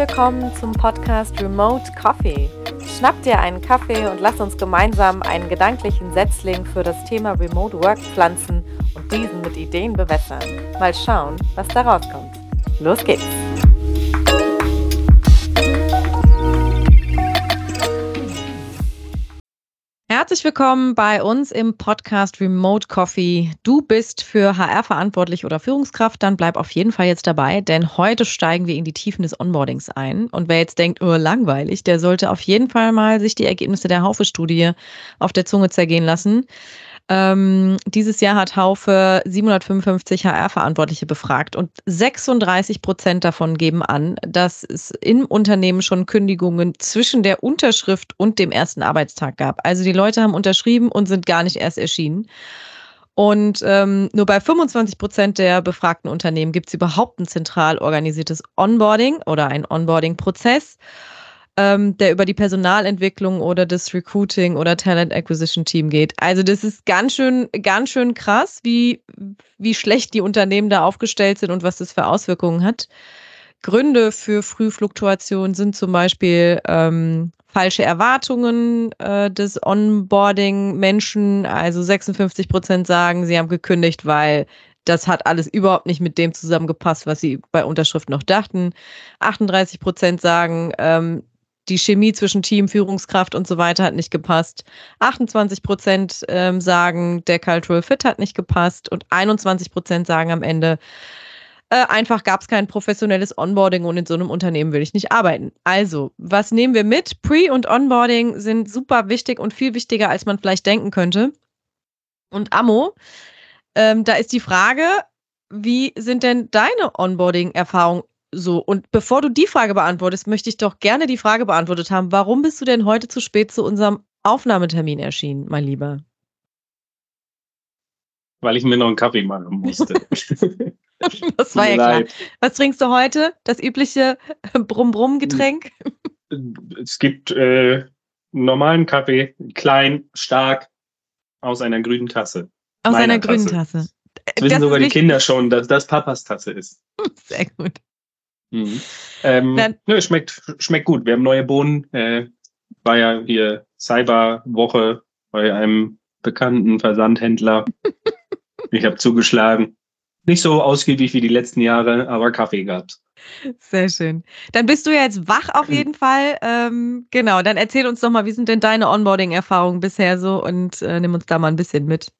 willkommen zum Podcast Remote Coffee. Schnapp dir einen Kaffee und lass uns gemeinsam einen gedanklichen Setzling für das Thema Remote Work pflanzen und diesen mit Ideen bewässern. Mal schauen, was da rauskommt. Los geht's! Herzlich willkommen bei uns im Podcast Remote Coffee. Du bist für HR verantwortlich oder Führungskraft, dann bleib auf jeden Fall jetzt dabei, denn heute steigen wir in die Tiefen des Onboardings ein. Und wer jetzt denkt, oh, langweilig, der sollte auf jeden Fall mal sich die Ergebnisse der Haufe-Studie auf der Zunge zergehen lassen. Ähm, dieses Jahr hat Haufe 755 HR-Verantwortliche befragt und 36 Prozent davon geben an, dass es im Unternehmen schon Kündigungen zwischen der Unterschrift und dem ersten Arbeitstag gab. Also die Leute haben unterschrieben und sind gar nicht erst erschienen. Und ähm, nur bei 25 Prozent der befragten Unternehmen gibt es überhaupt ein zentral organisiertes Onboarding oder ein Onboarding-Prozess ähm, der über die Personalentwicklung oder das Recruiting oder Talent Acquisition Team geht. Also das ist ganz schön, ganz schön krass, wie, wie schlecht die Unternehmen da aufgestellt sind und was das für Auswirkungen hat. Gründe für Frühfluktuation sind zum Beispiel ähm, falsche Erwartungen äh, des Onboarding-Menschen. Also 56 Prozent sagen, sie haben gekündigt, weil das hat alles überhaupt nicht mit dem zusammengepasst, was sie bei Unterschrift noch dachten. 38 Prozent sagen, ähm, die Chemie zwischen Team, Führungskraft und so weiter hat nicht gepasst. 28 Prozent ähm, sagen, der Cultural Fit hat nicht gepasst und 21 Prozent sagen am Ende, äh, einfach gab es kein professionelles Onboarding und in so einem Unternehmen will ich nicht arbeiten. Also, was nehmen wir mit? Pre- und Onboarding sind super wichtig und viel wichtiger, als man vielleicht denken könnte. Und Ammo, ähm, da ist die Frage, wie sind denn deine Onboarding-Erfahrungen so, und bevor du die Frage beantwortest, möchte ich doch gerne die Frage beantwortet haben, warum bist du denn heute zu spät zu unserem Aufnahmetermin erschienen, mein Lieber? Weil ich mir noch einen Kaffee machen musste. das war ja klar. Was trinkst du heute? Das übliche Brumm-Brumm-Getränk? Es gibt äh, normalen Kaffee, klein, stark, aus einer grünen Tasse. Aus einer grünen Tasse. Das wissen das sogar die Kinder schon, dass das Papas Tasse ist. Sehr gut. Mhm. Ähm, nö, schmeckt, schmeckt gut. Wir haben neue Bohnen. Äh, war ja hier Cyberwoche bei einem bekannten Versandhändler. ich habe zugeschlagen. Nicht so ausgiebig wie die letzten Jahre, aber Kaffee gab's. Sehr schön. Dann bist du ja jetzt wach auf hm. jeden Fall. Ähm, genau, dann erzähl uns doch mal, wie sind denn deine Onboarding-Erfahrungen bisher so und äh, nimm uns da mal ein bisschen mit.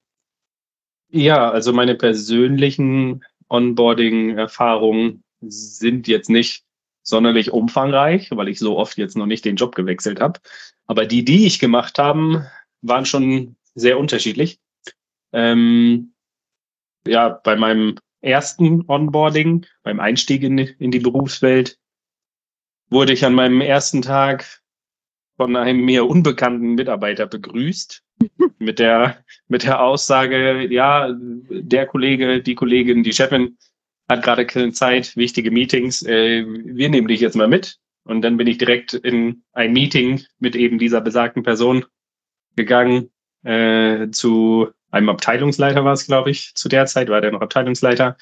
Ja, also meine persönlichen Onboarding-Erfahrungen sind jetzt nicht sonderlich umfangreich, weil ich so oft jetzt noch nicht den Job gewechselt habe. Aber die, die ich gemacht haben, waren schon sehr unterschiedlich. Ähm, ja, bei meinem ersten Onboarding, beim Einstieg in, in die Berufswelt, wurde ich an meinem ersten Tag von einem mir unbekannten Mitarbeiter begrüßt mit der mit der Aussage, ja, der Kollege, die Kollegin, die Chefin hat gerade keine Zeit, wichtige Meetings, äh, wir nehmen dich jetzt mal mit. Und dann bin ich direkt in ein Meeting mit eben dieser besagten Person gegangen, äh, zu einem Abteilungsleiter war es, glaube ich, zu der Zeit war der noch Abteilungsleiter,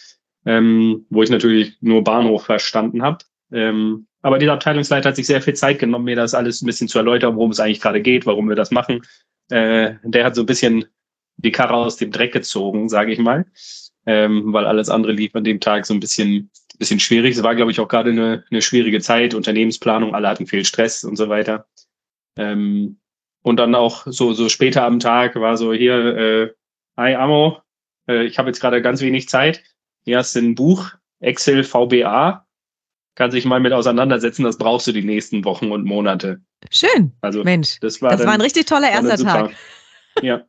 ähm, wo ich natürlich nur Bahnhof verstanden habe. Ähm, aber dieser Abteilungsleiter hat sich sehr viel Zeit genommen, mir das alles ein bisschen zu erläutern, worum es eigentlich gerade geht, warum wir das machen. Äh, der hat so ein bisschen die Karre aus dem Dreck gezogen, sage ich mal ähm, weil alles andere lief an dem Tag so ein bisschen, bisschen schwierig. Es war, glaube ich, auch gerade eine, eine schwierige Zeit, Unternehmensplanung, alle hatten viel Stress und so weiter. Ähm, und dann auch so, so später am Tag war so hier, äh, hi Amo, äh, ich habe jetzt gerade ganz wenig Zeit. Hier hast du ein Buch, Excel VBA, kann sich mal mit auseinandersetzen, das brauchst du die nächsten Wochen und Monate. Schön. Also, Mensch, das war, das war ein richtig toller erster Tag. Ja.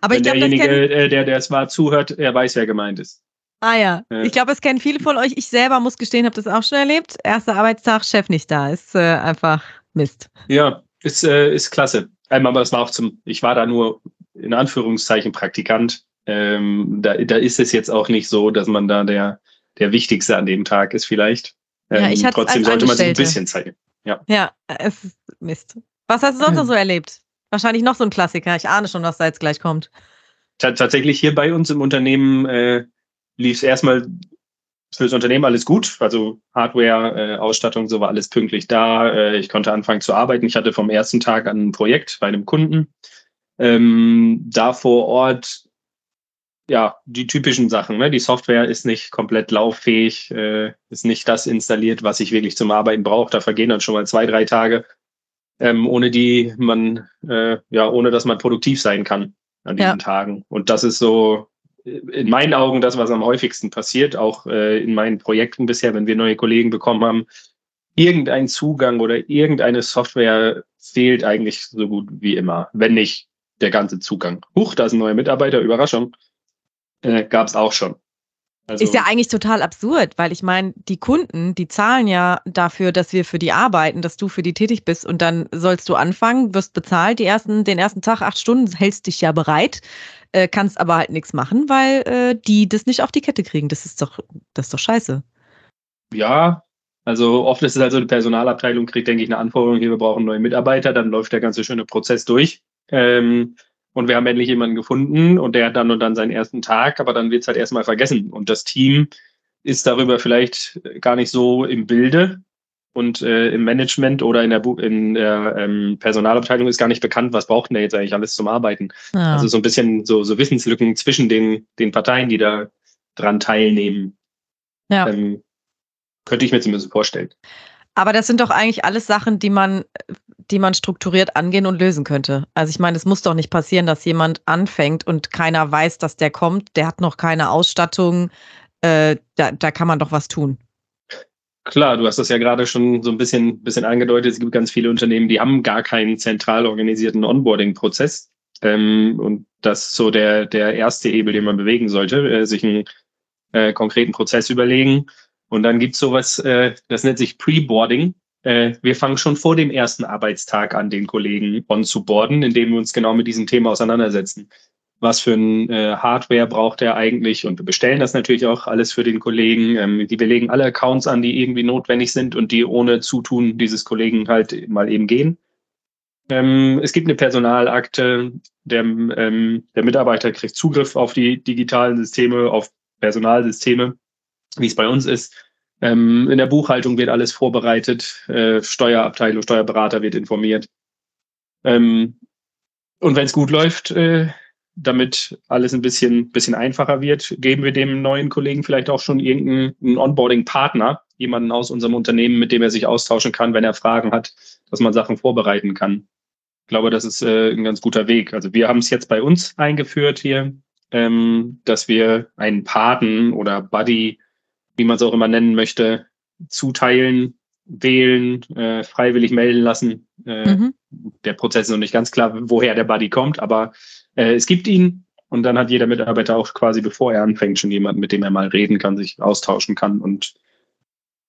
Aber Wenn ich glaube, derjenige, äh, der, der es war, zuhört, er weiß, wer gemeint ist. Ah ja, ja. ich glaube, es kennen viele von euch. Ich selber muss gestehen, habe das auch schon erlebt. Erster Arbeitstag, Chef nicht da, ist äh, einfach Mist. Ja, ist, äh, ist klasse. Einmal, aber das war auch zum, ich war da nur in Anführungszeichen Praktikant. Ähm, da, da ist es jetzt auch nicht so, dass man da der, der Wichtigste an dem Tag ist vielleicht. Ähm, ja, ich ähm, trotzdem sollte man sich ein bisschen zeigen. Ja, ja es ist Mist. Was hast du sonst noch so erlebt? Wahrscheinlich noch so ein Klassiker. Ich ahne schon, was da jetzt gleich kommt. Tatsächlich hier bei uns im Unternehmen äh, lief es erstmal fürs Unternehmen alles gut. Also Hardware, äh, Ausstattung, so war alles pünktlich da. Äh, ich konnte anfangen zu arbeiten. Ich hatte vom ersten Tag an ein Projekt bei einem Kunden. Ähm, da vor Ort, ja, die typischen Sachen. Ne? Die Software ist nicht komplett lauffähig, äh, ist nicht das installiert, was ich wirklich zum Arbeiten brauche. Da vergehen dann schon mal zwei, drei Tage, ähm, ohne die man, äh, ja, ohne dass man produktiv sein kann an diesen ja. Tagen. Und das ist so in meinen Augen das, was am häufigsten passiert, auch äh, in meinen Projekten bisher, wenn wir neue Kollegen bekommen haben. Irgendein Zugang oder irgendeine Software fehlt eigentlich so gut wie immer, wenn nicht der ganze Zugang. Huch, da ist ein neuer Mitarbeiter, Überraschung. Äh, Gab es auch schon. Also, ist ja eigentlich total absurd, weil ich meine, die Kunden, die zahlen ja dafür, dass wir für die arbeiten, dass du für die tätig bist und dann sollst du anfangen, wirst bezahlt, die ersten, den ersten Tag, acht Stunden, hältst dich ja bereit äh, kannst aber halt nichts machen, weil äh, die das nicht auf die Kette kriegen. Das ist doch, das ist doch scheiße. Ja, also oft ist es halt so, die Personalabteilung kriegt, denke ich, eine Anforderung, hier, wir brauchen neue Mitarbeiter, dann läuft der ganze schöne Prozess durch. Ähm, und wir haben endlich jemanden gefunden und der hat dann und dann seinen ersten Tag, aber dann wird es halt erstmal vergessen. Und das Team ist darüber vielleicht gar nicht so im Bilde, und äh, im Management oder in der, Bu in der ähm, Personalabteilung ist gar nicht bekannt, was braucht denn der jetzt eigentlich alles zum Arbeiten. Ja. Also so ein bisschen so, so Wissenslücken zwischen den, den Parteien, die da dran teilnehmen. Ja. Ähm, könnte ich mir zumindest vorstellen. Aber das sind doch eigentlich alles Sachen, die man, die man strukturiert angehen und lösen könnte. Also ich meine, es muss doch nicht passieren, dass jemand anfängt und keiner weiß, dass der kommt, der hat noch keine Ausstattung. Äh, da, da kann man doch was tun. Klar, du hast das ja gerade schon so ein bisschen, bisschen angedeutet. Es gibt ganz viele Unternehmen, die haben gar keinen zentral organisierten Onboarding-Prozess. Ähm, und das ist so der, der erste Hebel, den man bewegen sollte, äh, sich einen äh, konkreten Prozess überlegen. Und dann gibt's sowas, äh, das nennt sich Pre-Boarding. Äh, wir fangen schon vor dem ersten Arbeitstag an, den Kollegen on zu boarden, indem wir uns genau mit diesem Thema auseinandersetzen was für ein äh, Hardware braucht er eigentlich und wir bestellen das natürlich auch alles für den Kollegen. Ähm, die belegen alle Accounts an, die irgendwie notwendig sind und die ohne Zutun dieses Kollegen halt mal eben gehen. Ähm, es gibt eine Personalakte, der, ähm, der Mitarbeiter kriegt Zugriff auf die digitalen Systeme, auf Personalsysteme, wie es bei uns ist. Ähm, in der Buchhaltung wird alles vorbereitet, äh, Steuerabteilung, Steuerberater wird informiert. Ähm, und wenn es gut läuft, äh, damit alles ein bisschen, bisschen einfacher wird, geben wir dem neuen Kollegen vielleicht auch schon irgendeinen Onboarding-Partner, jemanden aus unserem Unternehmen, mit dem er sich austauschen kann, wenn er Fragen hat, dass man Sachen vorbereiten kann. Ich glaube, das ist äh, ein ganz guter Weg. Also wir haben es jetzt bei uns eingeführt hier, ähm, dass wir einen Paten oder Buddy, wie man es auch immer nennen möchte, zuteilen, wählen, äh, freiwillig melden lassen. Äh, mhm. Der Prozess ist noch nicht ganz klar, woher der Buddy kommt, aber äh, es gibt ihn und dann hat jeder Mitarbeiter auch quasi, bevor er anfängt, schon jemanden, mit dem er mal reden kann, sich austauschen kann und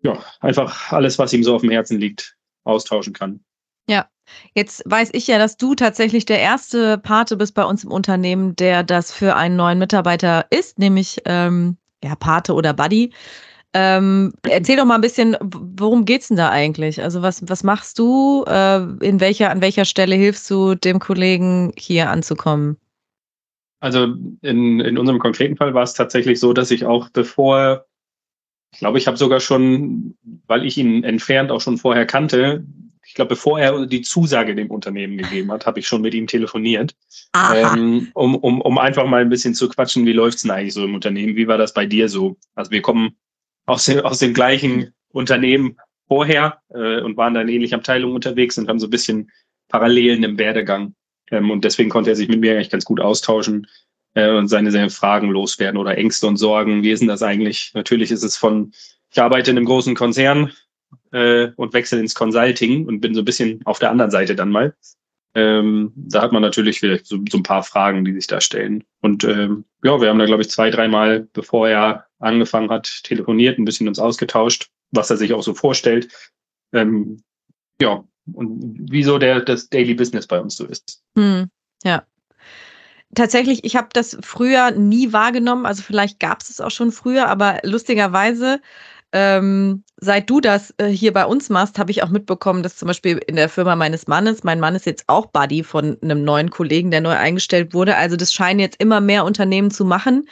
ja, einfach alles, was ihm so auf dem Herzen liegt, austauschen kann. Ja, jetzt weiß ich ja, dass du tatsächlich der erste Pate bist bei uns im Unternehmen, der das für einen neuen Mitarbeiter ist, nämlich ähm, ja, Pate oder Buddy. Ähm, erzähl doch mal ein bisschen, worum geht's denn da eigentlich? Also was, was machst du? Äh, in welcher, an welcher Stelle hilfst du dem Kollegen hier anzukommen? Also in, in unserem konkreten Fall war es tatsächlich so, dass ich auch bevor, ich glaube, ich habe sogar schon, weil ich ihn entfernt auch schon vorher kannte, ich glaube, bevor er die Zusage dem Unternehmen gegeben hat, habe ich schon mit ihm telefoniert, ähm, um, um, um einfach mal ein bisschen zu quatschen, wie läuft's denn eigentlich so im Unternehmen? Wie war das bei dir so? Also wir kommen aus dem, aus dem gleichen Unternehmen vorher äh, und waren da in ähnlichen Abteilungen unterwegs und haben so ein bisschen Parallelen im Werdegang. Ähm, und deswegen konnte er sich mit mir eigentlich ganz gut austauschen äh, und seine, seine Fragen loswerden oder Ängste und Sorgen. Wie ist denn das eigentlich? Natürlich ist es von, ich arbeite in einem großen Konzern äh, und wechsle ins Consulting und bin so ein bisschen auf der anderen Seite dann mal. Ähm, da hat man natürlich vielleicht so, so ein paar Fragen, die sich da stellen. Und ähm, ja, wir haben da, glaube ich, zwei, dreimal, bevor er angefangen hat, telefoniert, ein bisschen uns ausgetauscht, was er sich auch so vorstellt. Ähm, ja, und wieso der das Daily Business bei uns so ist. Hm, ja. Tatsächlich, ich habe das früher nie wahrgenommen, also vielleicht gab es es auch schon früher, aber lustigerweise ähm, seit du das äh, hier bei uns machst, habe ich auch mitbekommen, dass zum Beispiel in der Firma meines Mannes, mein Mann ist jetzt auch Buddy von einem neuen Kollegen, der neu eingestellt wurde. Also das scheinen jetzt immer mehr Unternehmen zu machen.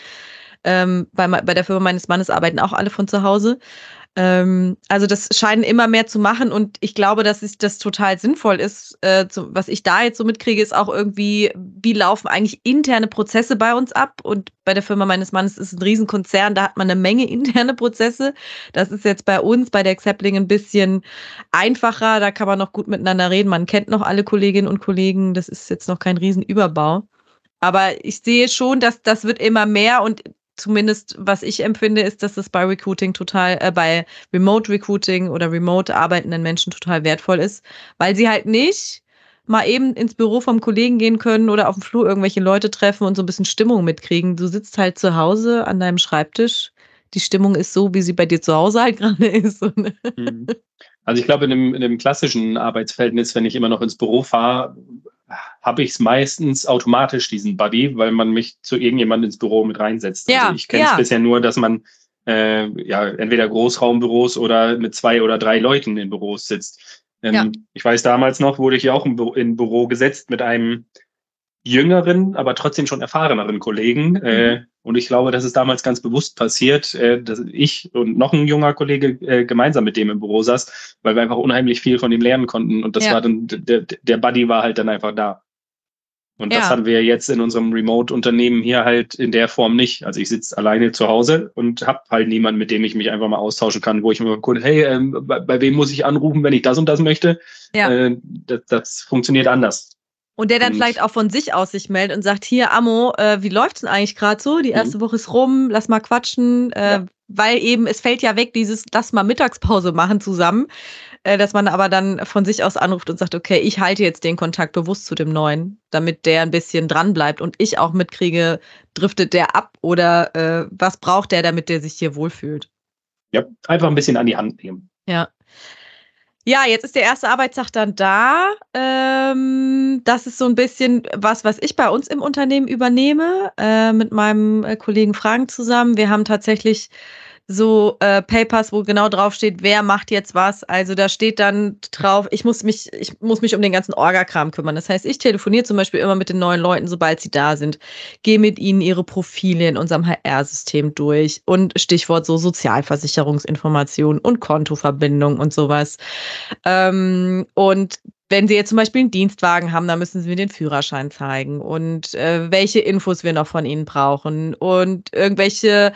Ähm, bei, bei der Firma meines Mannes arbeiten auch alle von zu Hause. Ähm, also das scheinen immer mehr zu machen und ich glaube, dass es, das total sinnvoll ist. Äh, zu, was ich da jetzt so mitkriege, ist auch irgendwie, wie laufen eigentlich interne Prozesse bei uns ab? Und bei der Firma meines Mannes ist ein Riesenkonzern, da hat man eine Menge interne Prozesse. Das ist jetzt bei uns, bei der Xapling ein bisschen einfacher. Da kann man noch gut miteinander reden. Man kennt noch alle Kolleginnen und Kollegen. Das ist jetzt noch kein Riesenüberbau. Aber ich sehe schon, dass das wird immer mehr und zumindest was ich empfinde, ist, dass es bei Recruiting total, äh, bei Remote Recruiting oder remote arbeitenden Menschen total wertvoll ist, weil sie halt nicht mal eben ins Büro vom Kollegen gehen können oder auf dem Flur irgendwelche Leute treffen und so ein bisschen Stimmung mitkriegen. Du sitzt halt zu Hause an deinem Schreibtisch. Die Stimmung ist so, wie sie bei dir zu Hause halt gerade ist. Mhm. Also ich glaube, in einem, in einem klassischen Arbeitsverhältnis, wenn ich immer noch ins Büro fahre, habe ich es meistens automatisch, diesen Buddy, weil man mich zu irgendjemandem ins Büro mit reinsetzt. Ja, also ich kenne es ja. bisher nur, dass man äh, ja entweder Großraumbüros oder mit zwei oder drei Leuten in Büros sitzt. Ähm, Ja. Ich weiß damals noch, wurde ich ja auch im Büro, in Büro gesetzt mit einem jüngeren, aber trotzdem schon erfahreneren Kollegen. Äh, und ich glaube, das ist damals ganz bewusst passiert, äh, dass ich und noch ein junger Kollege äh, gemeinsam mit dem im Büro saß, weil wir einfach unheimlich viel von ihm lernen konnten. Und das Ja. war dann, der, der Buddy war halt dann einfach da. Und das Ja. haben wir jetzt in unserem Remote-Unternehmen hier halt in der Form nicht. Also ich sitze alleine zu Hause und habe halt niemanden, mit dem ich mich einfach mal austauschen kann, wo ich mir kurz, hey, ähm, bei, bei wem muss ich anrufen, wenn ich das und das möchte? Ja. Äh, das, das funktioniert anders. Und der dann Und- vielleicht auch von sich aus sich meldet und sagt, hier, Ammo, äh, wie läuft's denn eigentlich gerade so? Die erste Woche ist rum, lass mal quatschen, äh, Ja. weil eben, es fällt ja weg, dieses lass mal Mittagspause machen zusammen, dass man aber dann von sich aus anruft und sagt, okay, ich halte jetzt den Kontakt bewusst zu dem Neuen, damit der ein bisschen dran bleibt und ich auch mitkriege, driftet der ab oder äh, was braucht der, damit der sich hier wohlfühlt. Ja, einfach ein bisschen an die Hand nehmen. Ja. Ja, jetzt ist der erste Arbeitstag dann da. Ähm, das ist so ein bisschen was, was ich bei uns im Unternehmen übernehme, äh, mit meinem äh, Kollegen Fragen zusammen. Wir haben tatsächlich so äh, Papers, wo genau drauf steht, wer macht jetzt was. Also da steht dann drauf, ich muss mich, ich muss mich um den ganzen Orga-Kram kümmern. Das heißt, ich telefoniere zum Beispiel immer mit den neuen Leuten, sobald sie da sind, gehe mit ihnen ihre Profile in unserem HR-System durch und Stichwort so Sozialversicherungsinformationen und Kontoverbindung und sowas. Ähm, und wenn Sie jetzt zum Beispiel einen Dienstwagen haben, dann müssen Sie mir den Führerschein zeigen und äh, welche Infos wir noch von Ihnen brauchen und irgendwelche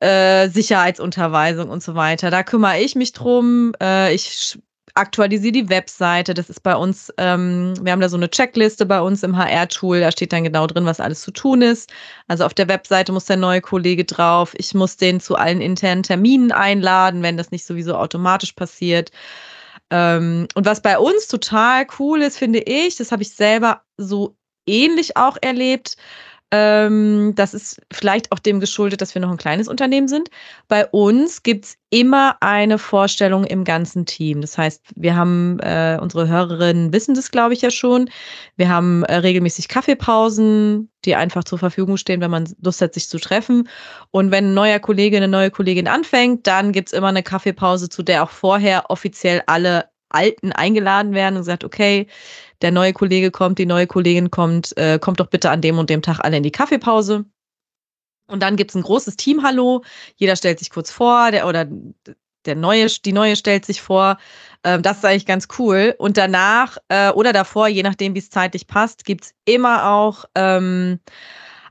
äh, Sicherheitsunterweisung und so weiter. Da kümmere ich mich drum. Äh, ich aktualisiere die Webseite. Das ist bei uns, ähm, wir haben da so eine Checkliste bei uns im HR-Tool. Da steht dann genau drin, was alles zu tun ist. Also auf der Webseite muss der neue Kollege drauf. Ich muss den zu allen internen Terminen einladen, wenn das nicht sowieso automatisch passiert. Ähm, und was bei uns total cool ist, finde ich, das habe ich selber so ähnlich auch erlebt. Ähm, das ist vielleicht auch dem geschuldet, dass wir noch ein kleines Unternehmen sind. Bei uns gibt's immer eine Vorstellung im ganzen Team. Das heißt, wir haben, äh, unsere Hörerinnen wissen das, glaube ich, ja schon. Wir haben äh, regelmäßig Kaffeepausen, die einfach zur Verfügung stehen, wenn man Lust hat, sich zu treffen. Und wenn ein neuer Kollege, eine neue Kollegin anfängt, dann gibt's immer eine Kaffeepause, zu der auch vorher offiziell alle Alten eingeladen werden und sagt, okay, der neue Kollege kommt, die neue Kollegin kommt, äh, kommt doch bitte an dem und dem Tag alle in die Kaffeepause. Und dann gibt's ein großes Team-Hallo. Jeder stellt sich kurz vor, der oder der neue, die neue stellt sich vor. Ähm, das ist eigentlich ganz cool. Und danach äh, oder davor, je nachdem, wie es zeitlich passt, gibt's immer auch ähm,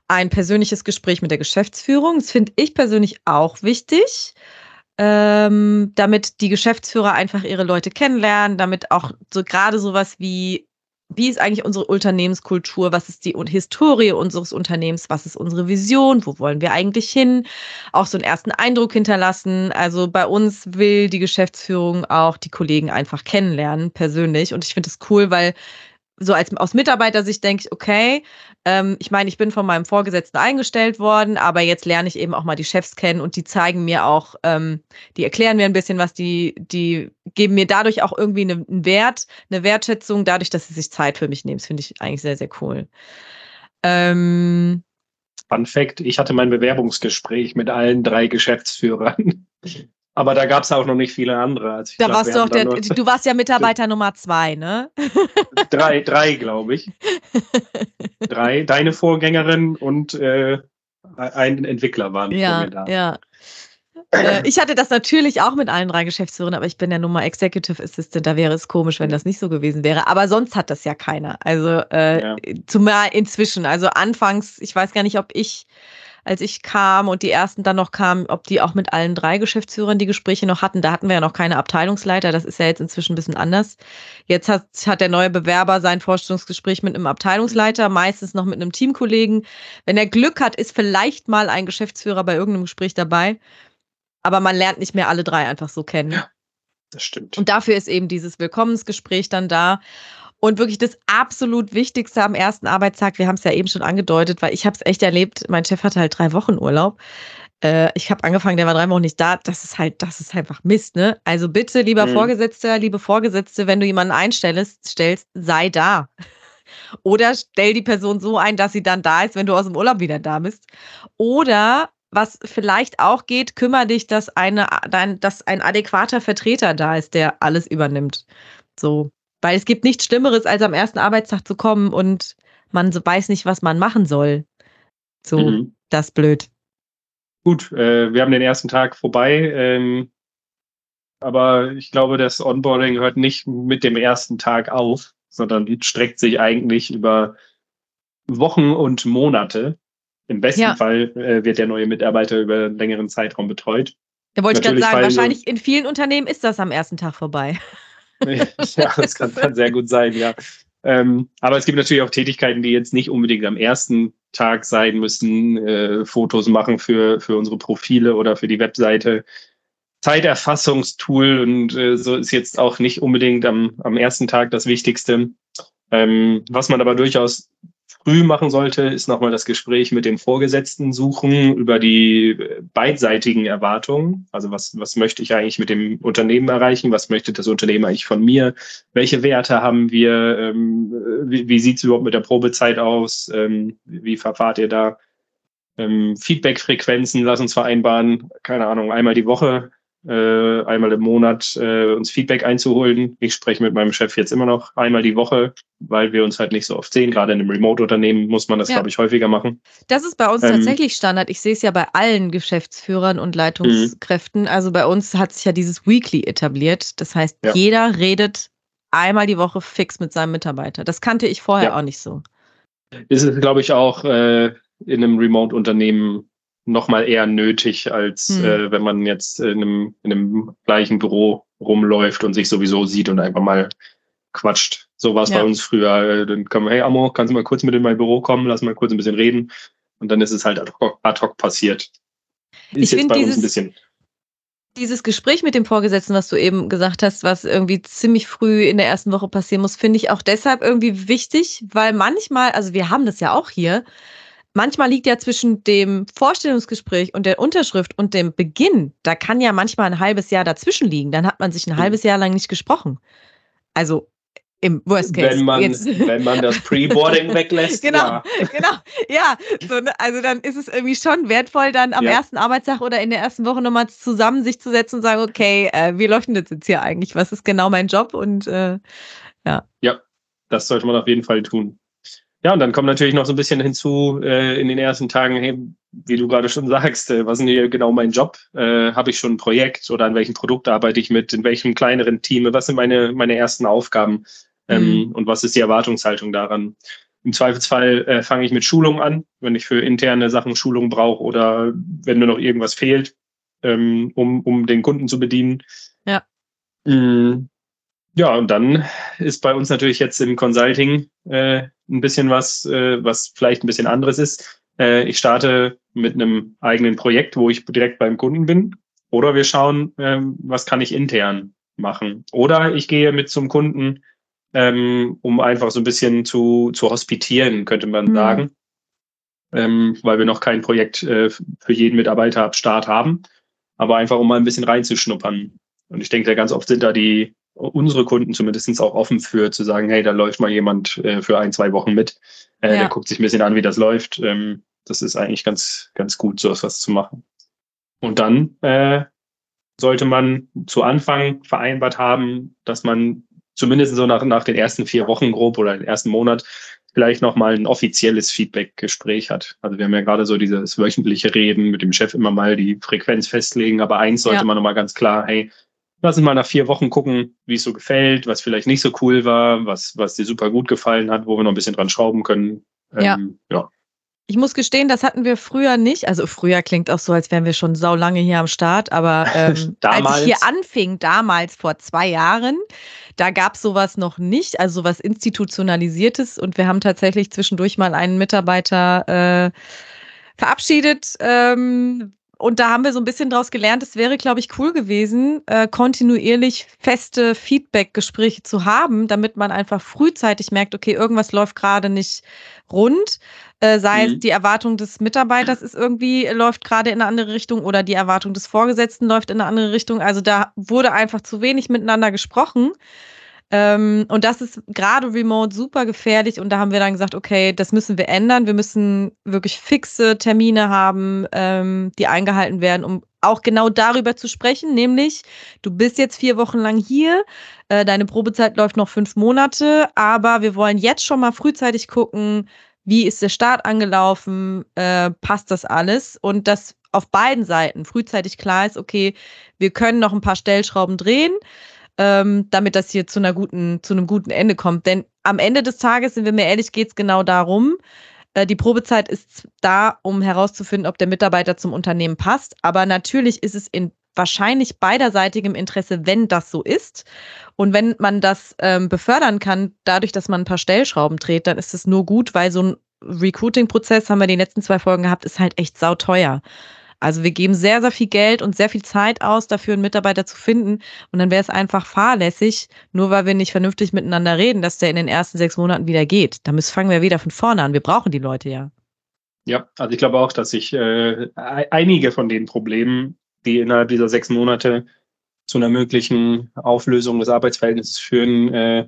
ein persönliches Gespräch mit der Geschäftsführung. Das finde ich persönlich auch wichtig ähm, damit die Geschäftsführer einfach ihre Leute kennenlernen, damit auch so gerade sowas wie, wie ist eigentlich unsere Unternehmenskultur, was ist die Historie unseres Unternehmens, was ist unsere Vision, wo wollen wir eigentlich hin, auch so einen ersten Eindruck hinterlassen. Also bei uns will die Geschäftsführung auch die Kollegen einfach kennenlernen, persönlich. Und ich finde es cool, weil so als aus Mitarbeitersicht denke ich, okay, ähm, ich meine, ich bin von meinem Vorgesetzten eingestellt worden, aber jetzt lerne ich eben auch mal die Chefs kennen und die zeigen mir auch, ähm, die erklären mir ein bisschen was, die, die geben mir dadurch auch irgendwie eine- einen Wert, eine Wertschätzung, dadurch, dass sie sich Zeit für mich nehmen. Das finde ich eigentlich sehr, sehr cool. Ähm, Fun Fact, ich hatte mein Bewerbungsgespräch mit allen drei Geschäftsführern. Aber da gab es auch noch nicht viele andere. Also da glaub, warst du auch der, du warst ja Mitarbeiter Nummer zwei, ne? drei, drei glaube ich. drei, deine Vorgängerin und äh, ein Entwickler waren ja, da. Ja, äh, ich hatte das natürlich auch mit allen drei Geschäftsführern, aber ich bin ja nun mal Executive Assistant. Da wäre es komisch, wenn das nicht so gewesen wäre. Aber sonst hat das ja keiner. Also äh, ja. zumal inzwischen. Also anfangs, ich weiß gar nicht, ob ich, als ich kam und die ersten dann noch kamen, ob die auch mit allen drei Geschäftsführern die Gespräche noch hatten. Da hatten wir ja noch keine Abteilungsleiter. Das ist ja jetzt inzwischen ein bisschen anders. Jetzt hat, hat der neue Bewerber sein Vorstellungsgespräch mit einem Abteilungsleiter, meistens noch mit einem Teamkollegen. Wenn er Glück hat, ist vielleicht mal ein Geschäftsführer bei irgendeinem Gespräch dabei aber man lernt nicht mehr alle drei einfach so kennen. Ja, das stimmt. Und dafür ist eben dieses Willkommensgespräch dann da. Und wirklich das absolut Wichtigste am ersten Arbeitstag, wir haben es ja eben schon angedeutet, weil ich habe es echt erlebt, mein Chef hatte halt drei Wochen Urlaub. Äh, ich habe angefangen, der war drei Wochen nicht da. Das ist halt, das ist einfach Mist, ne? Also bitte, lieber mhm. Vorgesetzter, liebe Vorgesetzte, wenn du jemanden einstellst, stellst, sei da. Oder stell die Person so ein, dass sie dann da ist, wenn du aus dem Urlaub wieder da bist. Oder was vielleicht auch geht, kümmere dich, dass, eine, dein, dass ein adäquater Vertreter da ist, der alles übernimmt. So. Weil es gibt nichts Schlimmeres, als am ersten Arbeitstag zu kommen und man so weiß nicht, was man machen soll. So, mhm. das ist blöd. Gut, äh, wir haben den ersten Tag vorbei. Ähm, aber ich glaube, das Onboarding hört nicht mit dem ersten Tag auf, sondern streckt sich eigentlich über Wochen und Monate. Im besten ja. Fall äh, wird der neue Mitarbeiter über einen längeren Zeitraum betreut. Da wollte ich gerade sagen, wahrscheinlich in vielen Unternehmen ist das am ersten Tag vorbei. ja, das kann, kann, sehr gut sein, ja. Ähm, aber es gibt natürlich auch Tätigkeiten, die jetzt nicht unbedingt am ersten Tag sein müssen, äh, Fotos machen für, für unsere Profile oder für die Webseite. Zeiterfassungstool und äh, so ist jetzt auch nicht unbedingt am, am ersten Tag das Wichtigste. Ähm, was man aber durchaus früh machen sollte, ist nochmal das Gespräch mit dem Vorgesetzten suchen über die beidseitigen Erwartungen. Also was, was möchte ich eigentlich mit dem Unternehmen erreichen? Was möchte das Unternehmen eigentlich von mir? Welche Werte haben wir? Ähm, wie wie sieht es überhaupt mit der Probezeit aus? Ähm, wie verfahrt ihr da? Ähm, Feedback-Frequenzen, lass uns vereinbaren, keine Ahnung, einmal die Woche äh, einmal im Monat äh, uns Feedback einzuholen. Ich spreche mit meinem Chef jetzt immer noch einmal die Woche, weil wir uns halt nicht so oft sehen. Gerade in einem Remote-Unternehmen muss man das, ja. glaube ich, häufiger machen. Das ist bei uns ähm, tatsächlich Standard. Ich sehe es ja bei allen Geschäftsführern und Leitungskräften. Mhm. Also bei uns hat sich ja dieses Weekly etabliert. Das heißt, ja. jeder redet einmal die Woche fix mit seinem Mitarbeiter. Das kannte ich vorher ja. auch nicht so. Ist es, glaube ich, auch äh, in einem Remote-Unternehmen nochmal eher nötig, als mhm. äh, wenn man jetzt in einem, in einem gleichen Büro rumläuft und sich sowieso sieht und einfach mal quatscht. So war es ja. bei uns früher. Dann kann man, hey Amo, kannst du mal kurz mit in mein Büro kommen, lass mal kurz ein bisschen reden. Und dann ist es halt ad hoc, ad hoc passiert. Ist ich jetzt bei dieses, uns ein bisschen. Dieses Gespräch mit dem Vorgesetzten, was du eben gesagt hast, was irgendwie ziemlich früh in der ersten Woche passieren muss, finde ich auch deshalb irgendwie wichtig, weil manchmal, also wir haben das ja auch hier, manchmal liegt ja zwischen dem Vorstellungsgespräch und der Unterschrift und dem Beginn, da kann ja manchmal ein halbes Jahr dazwischen liegen. Dann hat man sich ein mhm. halbes Jahr lang nicht gesprochen. Also im Worst Case. Wenn man, wenn man das Pre-Boarding weglässt. genau, ja. genau. Ja, so, ne, also dann ist es irgendwie schon wertvoll, dann am ja. ersten Arbeitstag oder in der ersten Woche nochmal zusammen sich zu setzen und sagen, okay, äh, wie läuft denn das jetzt hier eigentlich? Was ist genau mein Job? Und äh, ja. Ja, das sollte man auf jeden Fall tun. Ja, und dann kommt natürlich noch so ein bisschen hinzu äh, in den ersten Tagen, hey, wie du gerade schon sagst, äh, was ist hier genau mein Job? Äh, Habe ich schon ein Projekt oder an welchem Produkt arbeite ich mit? In welchem kleineren Team? Was sind meine, meine ersten Aufgaben? Ähm, mhm. Und was ist die Erwartungshaltung daran? Im Zweifelsfall äh, fange ich mit Schulung an, wenn ich für interne Sachen Schulung brauche oder wenn nur noch irgendwas fehlt, ähm, um, um den Kunden zu bedienen. Ja. Mhm. Ja, und dann ist bei uns natürlich jetzt im Consulting äh, ein bisschen was, äh, was vielleicht ein bisschen anderes ist. Äh, ich starte mit einem eigenen Projekt, wo ich direkt beim Kunden bin. Oder wir schauen, ähm, was kann ich intern machen. Oder ich gehe mit zum Kunden, ähm, um einfach so ein bisschen zu, zu hospitieren, könnte man mhm. sagen. Ähm, weil wir noch kein Projekt äh, für jeden Mitarbeiter ab Start haben. Aber einfach, um mal ein bisschen reinzuschnuppern. Und ich denke, ganz oft sind da die, unsere Kunden zumindest auch offen für, zu sagen, hey, da läuft mal jemand äh, für ein, zwei Wochen mit. Äh, ja. Der guckt sich ein bisschen an, wie das läuft. Ähm, das ist eigentlich ganz, ganz gut, so etwas zu machen. Und dann äh, sollte man zu Anfang vereinbart haben, dass man zumindest so nach, nach den ersten vier Wochen grob oder den ersten Monat vielleicht nochmal ein offizielles Feedback-Gespräch hat. Also wir haben ja gerade so dieses wöchentliche Reden mit dem Chef immer mal die Frequenz festlegen, aber eins sollte ja. man nochmal ganz klar, hey, lass uns mal nach vier Wochen gucken, wie es so gefällt, was vielleicht nicht so cool war, was, was dir super gut gefallen hat, wo wir noch ein bisschen dran schrauben können. ja. Ähm, ja. Ich muss gestehen, das hatten wir früher nicht. Also früher klingt auch so, als wären wir schon sau lange hier am Start. Aber ähm, als ich hier anfing, damals vor zwei Jahren, da gab es sowas noch nicht, also sowas Institutionalisiertes. Und wir haben tatsächlich zwischendurch mal einen Mitarbeiter äh, verabschiedet, ähm, und da haben wir so ein bisschen draus gelernt, es wäre, glaube ich, cool gewesen, äh, kontinuierlich feste Feedback-Gespräche zu haben, damit man einfach frühzeitig merkt, okay, irgendwas läuft gerade nicht rund. Äh, sei mhm. es die Erwartung des Mitarbeiters ist irgendwie, läuft gerade in eine andere Richtung oder die Erwartung des Vorgesetzten läuft in eine andere Richtung. Also da wurde einfach zu wenig miteinander gesprochen. Ähm, und das ist gerade remote super gefährlich. Und da haben wir dann gesagt, okay, das müssen wir ändern. Wir müssen wirklich fixe Termine haben, ähm, die eingehalten werden, um auch genau darüber zu sprechen. Nämlich, du bist jetzt vier Wochen lang hier, äh, deine Probezeit läuft noch fünf Monate, aber wir wollen jetzt schon mal frühzeitig gucken, wie ist der Start angelaufen, äh, passt das alles? Und das auf beiden Seiten frühzeitig klar ist, okay, wir können noch ein paar Stellschrauben drehen ähm, damit das hier zu einer guten, zu einem guten Ende kommt. Denn am Ende des Tages, sind wir mir ehrlich, geht es genau darum. Äh, die Probezeit ist da, um herauszufinden, ob der Mitarbeiter zum Unternehmen passt. Aber natürlich ist es in wahrscheinlich beiderseitigem Interesse, wenn das so ist. Und wenn man das ähm, befördern kann, dadurch, dass man ein paar Stellschrauben dreht, dann ist es nur gut, weil so ein Recruiting-Prozess, haben wir die letzten zwei Folgen gehabt, ist halt echt sauteuer. Also wir geben sehr, sehr viel Geld und sehr viel Zeit aus, dafür einen Mitarbeiter zu finden. Und dann wäre es einfach fahrlässig, nur weil wir nicht vernünftig miteinander reden, dass der in den ersten sechs Monaten wieder geht. Da fangen wir wieder von vorne an. Wir brauchen die Leute ja. Ja, also ich glaube auch, dass sich äh, einige von den Problemen, die innerhalb dieser sechs Monate zu einer möglichen Auflösung des Arbeitsverhältnisses führen, äh,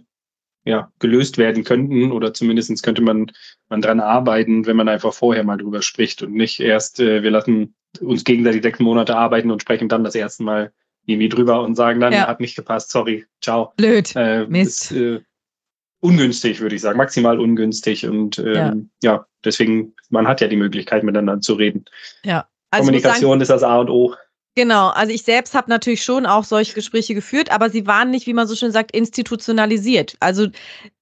ja, gelöst werden könnten oder zumindest könnte man, man dran arbeiten, wenn man einfach vorher mal drüber spricht und nicht erst, äh, wir lassen uns gegenseitig sechs Monate arbeiten und sprechen dann das erste Mal irgendwie drüber und sagen dann, ja. hat nicht gepasst, sorry, ciao. Blöd. Äh, Mist. Ist, äh, ungünstig, würde ich sagen, maximal ungünstig. Und ähm, ja. ja. deswegen, man hat ja die Möglichkeit, miteinander zu reden. Ja. Also Kommunikation sagen, ist das A und O. Genau, also ich selbst habe natürlich schon auch solche Gespräche geführt, aber sie waren nicht, wie man so schön sagt, institutionalisiert. Also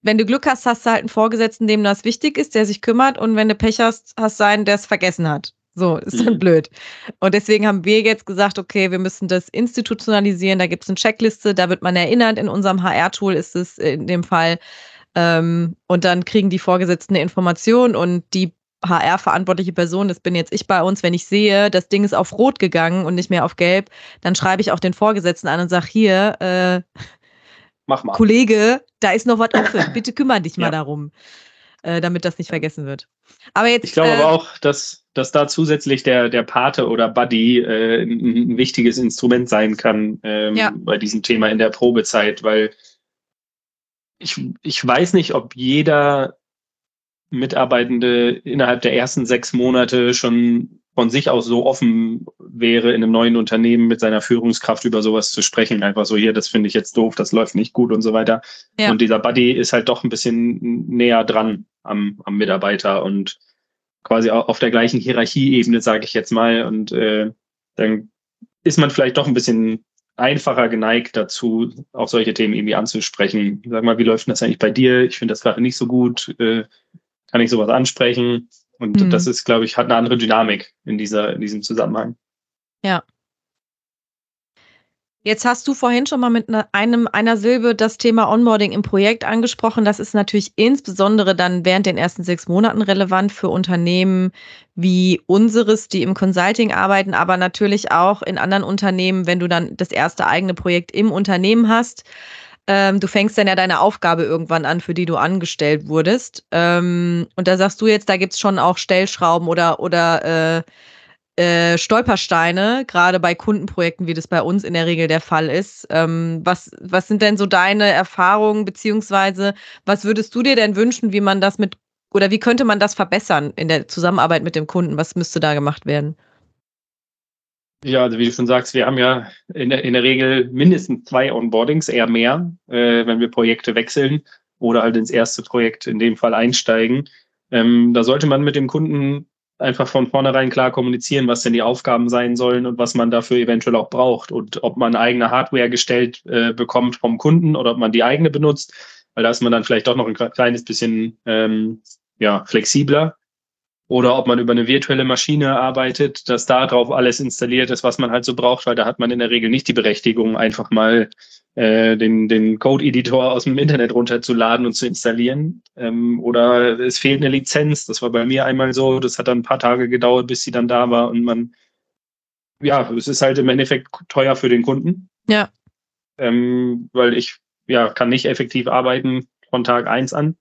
wenn du Glück hast, hast du halt einen Vorgesetzten, dem das wichtig ist, der sich kümmert und wenn du Pech hast, hast du einen, der es vergessen hat. So, ist dann mhm. blöd. Und deswegen haben wir jetzt gesagt, okay, wir müssen das institutionalisieren. Da gibt es eine Checkliste, da wird man erinnert. In unserem HR-Tool ist es in dem Fall. Ähm, und dann kriegen die Vorgesetzten eine Information und die HR-verantwortliche Person, das bin jetzt ich bei uns, wenn ich sehe, das Ding ist auf Rot gegangen und nicht mehr auf Gelb, dann schreibe ich auch den Vorgesetzten an und sage, hier, äh. Kollege, da ist noch was offen, bitte kümmere dich mal ja. darum, äh, damit das nicht vergessen wird. Aber jetzt, ich glaube äh, aber auch, dass, dass da zusätzlich der, der Pate oder Buddy äh, ein, ein wichtiges Instrument sein kann ähm, ja. bei diesem Thema in der Probezeit, weil ich, ich weiß nicht, ob jeder Mitarbeitende innerhalb der ersten sechs Monate schon von sich aus so offen wäre, in einem neuen Unternehmen mit seiner Führungskraft über sowas zu sprechen. Einfach so, hier, das finde ich jetzt doof, das läuft nicht gut und so weiter. Ja. Und dieser Buddy ist halt doch ein bisschen näher dran am, am Mitarbeiter und quasi auf der gleichen Hierarchieebene, sage ich jetzt mal. Und äh, dann ist man vielleicht doch ein bisschen einfacher geneigt dazu, auch solche Themen irgendwie anzusprechen. Sag mal, wie läuft denn das eigentlich bei dir? Ich finde das gerade nicht so gut. Äh, kann ich sowas ansprechen. Und mhm. das ist, glaube ich, hat eine andere Dynamik in dieser, in diesem Zusammenhang. Ja. Jetzt hast du vorhin schon mal mit ne, einem, einer Silbe das Thema Onboarding im Projekt angesprochen. Das ist natürlich insbesondere dann während den ersten sechs Monaten relevant für Unternehmen wie unseres, die im Consulting arbeiten, aber natürlich auch in anderen Unternehmen, wenn du dann das erste eigene Projekt im Unternehmen hast. Ähm, du fängst dann ja deine Aufgabe irgendwann an, für die du angestellt wurdest. Ähm, und da sagst du jetzt, da gibt es schon auch Stellschrauben oder, oder äh, äh, Stolpersteine, gerade bei Kundenprojekten, wie das bei uns in der Regel der Fall ist. Ähm, was, was sind denn so deine Erfahrungen, beziehungsweise was würdest du dir denn wünschen, wie man das mit, oder wie könnte man das verbessern in der Zusammenarbeit mit dem Kunden? Was müsste da gemacht werden? Ja, also wie du schon sagst, wir haben ja in der, in der Regel mindestens zwei Onboardings, eher mehr, äh, wenn wir Projekte wechseln. oder halt ins erste Projekt in dem Fall einsteigen. Ähm, da sollte man mit dem Kunden einfach von vornherein klar kommunizieren, was denn die Aufgaben sein sollen und was man dafür eventuell auch braucht. Und ob man eigene Hardware gestellt äh, bekommt vom Kunden oder ob man die eigene benutzt, weil da ist man dann vielleicht doch noch ein kleines bisschen ähm, ja, flexibler oder ob man über eine virtuelle Maschine arbeitet, dass da drauf alles installiert ist, was man halt so braucht, weil da hat man in der Regel nicht die Berechtigung, einfach mal äh, den, den Code-Editor aus dem Internet runterzuladen und zu installieren. Ähm, oder es fehlt eine Lizenz. Das war bei mir einmal so. Das hat dann ein paar Tage gedauert, bis sie dann da war und man, ja, es ist halt im Endeffekt teuer für den Kunden. Ja. Ähm, weil ich, ja, kann nicht effektiv arbeiten von Tag eins an.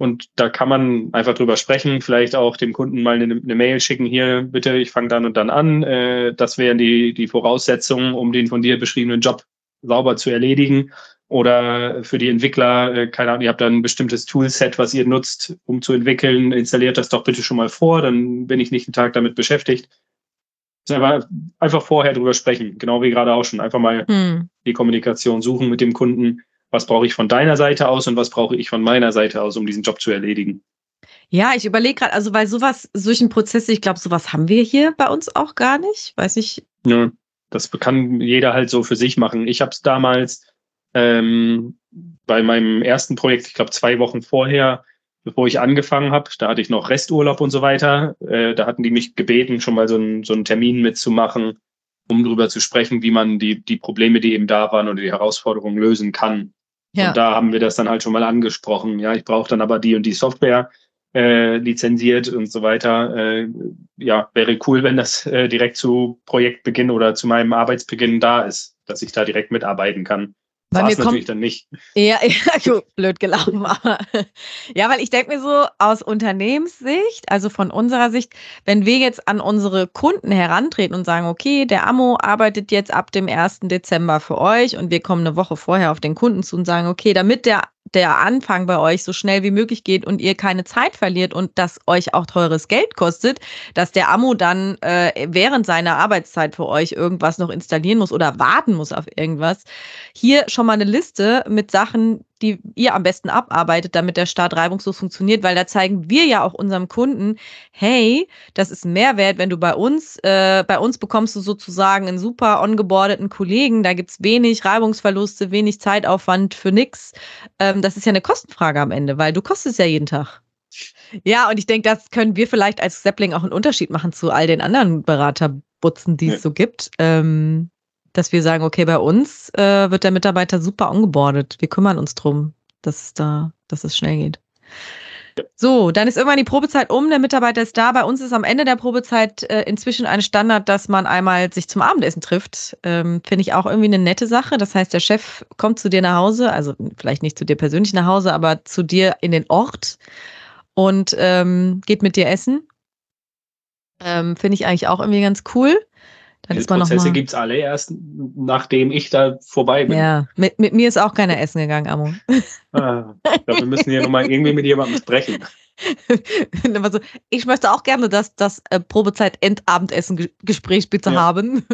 Und da kann man einfach drüber sprechen, vielleicht auch dem Kunden mal eine, eine Mail schicken, hier bitte, ich fange dann und dann an. Äh, das wären die, die Voraussetzungen, um den von dir beschriebenen Job sauber zu erledigen. Oder für die Entwickler, äh, keine Ahnung, ihr habt dann ein bestimmtes Toolset, was ihr nutzt, um zu entwickeln, installiert das doch bitte schon mal vor, dann bin ich nicht einen Tag damit beschäftigt. Aber einfach vorher drüber sprechen, genau wie gerade auch schon. Einfach mal hm. die Kommunikation suchen mit dem Kunden was brauche ich von deiner Seite aus und was brauche ich von meiner Seite aus, um diesen Job zu erledigen. Ja, ich überlege gerade, also weil sowas, solchen Prozesse, ich glaube, sowas haben wir hier bei uns auch gar nicht. Weiß ich. Ja, das kann jeder halt so für sich machen. Ich habe es damals ähm, bei meinem ersten Projekt, ich glaube zwei Wochen vorher, bevor ich angefangen habe, da hatte ich noch Resturlaub und so weiter. Äh, da hatten die mich gebeten, schon mal so, ein, so einen Termin mitzumachen, um darüber zu sprechen, wie man die, die Probleme, die eben da waren oder die Herausforderungen lösen kann. Ja. Und da haben wir das dann halt schon mal angesprochen. Ja, ich brauche dann aber die und die Software äh, lizenziert und so weiter. Äh, ja, wäre cool, wenn das äh, direkt zu Projektbeginn oder zu meinem Arbeitsbeginn da ist, dass ich da direkt mitarbeiten kann. War es natürlich dann nicht. Ja, ja blöd gelaufen, aber ja, weil ich denke mir so aus Unternehmenssicht, also von unserer Sicht, wenn wir jetzt an unsere Kunden herantreten und sagen, okay, der Ammo arbeitet jetzt ab dem 1. Dezember für euch und wir kommen eine Woche vorher auf den Kunden zu und sagen, okay, damit der der Anfang bei euch so schnell wie möglich geht und ihr keine Zeit verliert und das euch auch teures Geld kostet, dass der Ammo dann äh, während seiner Arbeitszeit für euch irgendwas noch installieren muss oder warten muss auf irgendwas. Hier schon mal eine Liste mit Sachen, die ihr am besten abarbeitet, damit der Start reibungslos funktioniert, weil da zeigen wir ja auch unserem Kunden, hey, das ist ein Mehrwert, wenn du bei uns, äh, bei uns bekommst du sozusagen einen super ongebordeten Kollegen, da gibt's wenig Reibungsverluste, wenig Zeitaufwand für nix. Ähm, das ist ja eine Kostenfrage am Ende, weil du kostest ja jeden Tag. Ja, und ich denke, das können wir vielleicht als Zeppling auch einen Unterschied machen zu all den anderen Beraterbutzen, die es ja. so gibt. Ähm, dass wir sagen, okay, bei uns äh, wird der Mitarbeiter super ongeboardet. Wir kümmern uns drum, dass es da, dass es schnell geht. So, dann ist irgendwann die Probezeit um, der Mitarbeiter ist da. Bei uns ist am Ende der Probezeit äh, inzwischen ein Standard, dass man einmal sich zum Abendessen trifft. Ähm, Finde ich auch irgendwie eine nette Sache. Das heißt, der Chef kommt zu dir nach Hause, also vielleicht nicht zu dir persönlich nach Hause, aber zu dir in den Ort und ähm, geht mit dir essen. Ähm, Finde ich eigentlich auch irgendwie ganz cool. Dann Prozesse gibt es alle erst, nachdem ich da vorbei bin. Ja, mit, mit mir ist auch keiner essen gegangen, Amo. Ah, ich glaube, wir müssen hier nochmal irgendwie mit jemandem sprechen. so, ich möchte auch gerne das, das äh, Probezeit-Endabendessen-Gespräch bitte ja. haben.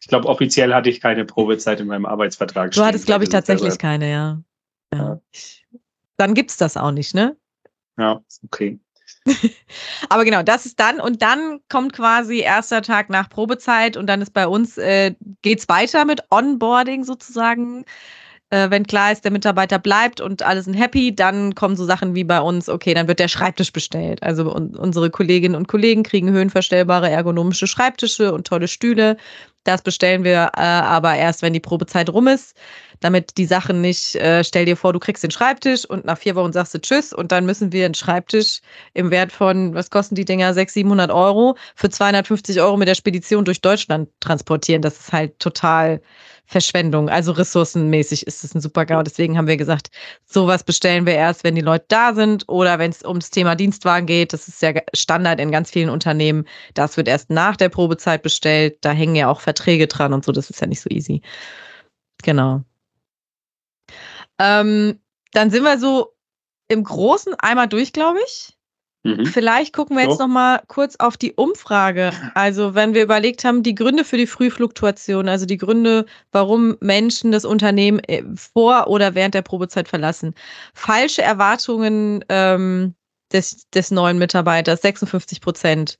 ich glaube, offiziell hatte ich keine Probezeit in meinem Arbeitsvertrag. Du hattest, glaube ich, tatsächlich keine, ja. ja. ja. Dann gibt es das auch nicht, ne? Ja, okay. Aber genau, das ist dann und dann kommt quasi erster Tag nach Probezeit und dann ist bei uns, äh, geht es weiter mit Onboarding sozusagen. Äh, wenn klar ist, der Mitarbeiter bleibt und alle sind happy, dann kommen so Sachen wie bei uns, okay, dann wird der Schreibtisch bestellt. Also un unsere Kolleginnen und Kollegen kriegen höhenverstellbare ergonomische Schreibtische und tolle Stühle. Das bestellen wir äh, aber erst, wenn die Probezeit rum ist damit die Sachen nicht, äh, stell dir vor, du kriegst den Schreibtisch und nach vier Wochen sagst du Tschüss und dann müssen wir einen Schreibtisch im Wert von, was kosten die Dinger, 600, 700 Euro für 250 Euro mit der Spedition durch Deutschland transportieren. Das ist halt total Verschwendung. Also ressourcenmäßig ist es ein super GAU. Deswegen haben wir gesagt, sowas bestellen wir erst, wenn die Leute da sind oder wenn es ums Thema Dienstwagen geht. Das ist ja Standard in ganz vielen Unternehmen. Das wird erst nach der Probezeit bestellt. Da hängen ja auch Verträge dran und so. Das ist ja nicht so easy. Genau. Ähm, dann sind wir so im Großen einmal durch, glaube ich. Mhm. Vielleicht gucken wir jetzt so. noch mal kurz auf die Umfrage. Also, wenn wir überlegt haben, die Gründe für die Frühfluktuation, also die Gründe, warum Menschen das Unternehmen äh, vor oder während der Probezeit verlassen. Falsche Erwartungen ähm, des, des neuen Mitarbeiters, 56 Prozent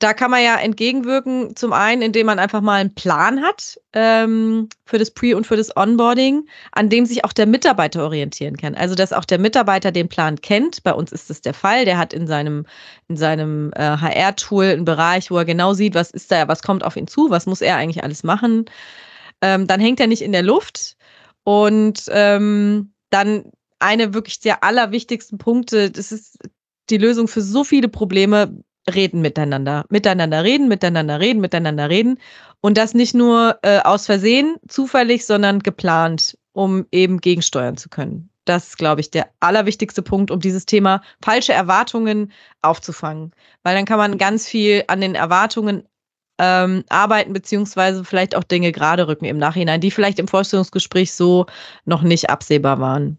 da kann man ja entgegenwirken, zum einen, indem man einfach mal einen Plan hat ähm, für das Pre- und für das Onboarding, an dem sich auch der Mitarbeiter orientieren kann. Also, dass auch der Mitarbeiter den Plan kennt. Bei uns ist das der Fall. Der hat in seinem, in seinem äh, HR-Tool einen Bereich, wo er genau sieht, was ist da, was kommt auf ihn zu, was muss er eigentlich alles machen. Ähm, dann hängt er nicht in der Luft. Und ähm, dann eine wirklich der allerwichtigsten Punkte, das ist die Lösung für so viele Probleme, reden miteinander. Miteinander reden, miteinander reden, miteinander reden. Und das nicht nur äh, aus Versehen, zufällig, sondern geplant, um eben gegensteuern zu können. Das ist, glaube ich, der allerwichtigste Punkt, um dieses Thema falsche Erwartungen aufzufangen. Weil dann kann man ganz viel an den Erwartungen ähm, arbeiten, beziehungsweise vielleicht auch Dinge gerade rücken im Nachhinein, die vielleicht im Vorstellungsgespräch so noch nicht absehbar waren.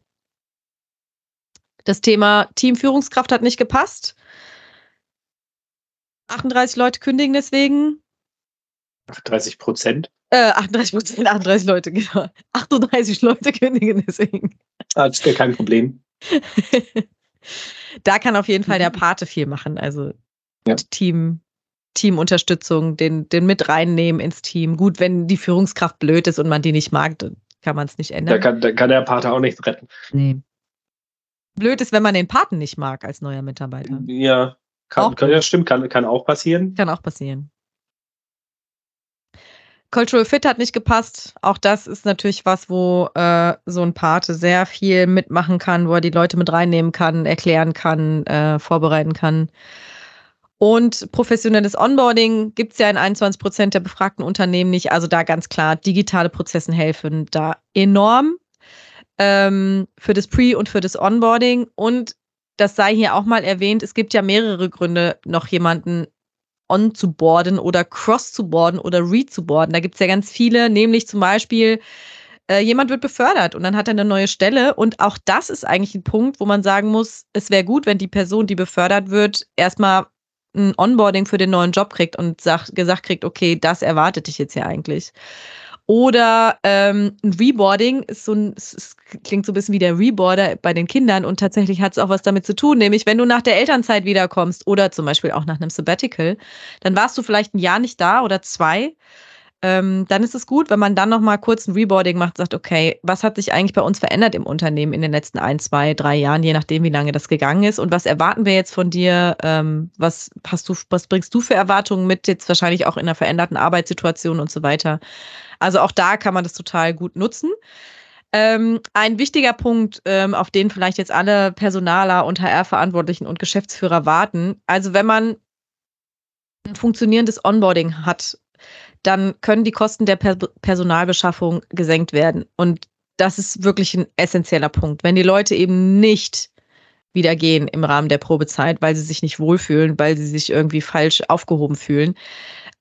Das Thema Teamführungskraft hat nicht gepasst. 38 Leute kündigen deswegen. 38 Prozent? Äh, 38 Prozent, 38 Leute, genau. 38 Leute kündigen deswegen. Ah, das ist kein Problem. da kann auf jeden Fall der Pate viel machen. Also ja. Team, Teamunterstützung, den, den mit reinnehmen ins Team. Gut, wenn die Führungskraft blöd ist und man die nicht mag, dann kann man es nicht ändern. Da kann, da kann der Pate auch nichts retten. Nee. Blöd ist, wenn man den Paten nicht mag als neuer Mitarbeiter. Ja, kann, kann, ja, stimmt, kann, kann auch passieren. Kann auch passieren. Cultural Fit hat nicht gepasst. Auch das ist natürlich was, wo äh, so ein Pate sehr viel mitmachen kann, wo er die Leute mit reinnehmen kann, erklären kann, äh, vorbereiten kann. Und professionelles Onboarding gibt es ja in 21 Prozent der befragten Unternehmen nicht. Also da ganz klar, digitale Prozessen helfen da enorm ähm, für das Pre- und für das Onboarding. Und das sei hier auch mal erwähnt, es gibt ja mehrere Gründe, noch jemanden on zu boarden oder cross zu boarden oder re zu boarden. Da gibt es ja ganz viele, nämlich zum Beispiel, äh, jemand wird befördert und dann hat er eine neue Stelle. Und auch das ist eigentlich ein Punkt, wo man sagen muss, es wäre gut, wenn die Person, die befördert wird, erstmal ein Onboarding für den neuen Job kriegt und sagt, gesagt kriegt, okay, das erwartet dich jetzt hier eigentlich. Oder ähm, ein Reboarding ist so ein, klingt so ein bisschen wie der Reboarder bei den Kindern und tatsächlich hat es auch was damit zu tun, nämlich wenn du nach der Elternzeit wiederkommst oder zum Beispiel auch nach einem Sabbatical, dann warst du vielleicht ein Jahr nicht da oder zwei ähm, dann ist es gut, wenn man dann nochmal kurz ein Reboarding macht, sagt, okay, was hat sich eigentlich bei uns verändert im Unternehmen in den letzten ein, zwei, drei Jahren, je nachdem, wie lange das gegangen ist und was erwarten wir jetzt von dir? Ähm, was hast du, was bringst du für Erwartungen mit, jetzt wahrscheinlich auch in einer veränderten Arbeitssituation und so weiter? Also auch da kann man das total gut nutzen. Ähm, ein wichtiger Punkt, ähm, auf den vielleicht jetzt alle Personaler und HR-Verantwortlichen und Geschäftsführer warten. Also wenn man ein funktionierendes Onboarding hat dann können die Kosten der per Personalbeschaffung gesenkt werden. Und das ist wirklich ein essentieller Punkt. Wenn die Leute eben nicht wieder gehen im Rahmen der Probezeit, weil sie sich nicht wohlfühlen, weil sie sich irgendwie falsch aufgehoben fühlen,